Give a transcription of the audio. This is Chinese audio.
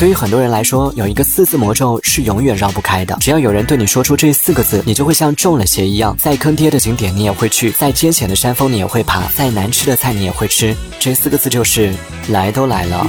对于很多人来说，有一个四字魔咒是永远绕不开的。只要有人对你说出这四个字，你就会像中了邪一样。再坑爹的景点你也会去，再艰险的山峰你也会爬，再难吃的菜你也会吃。这四个字就是来都来了。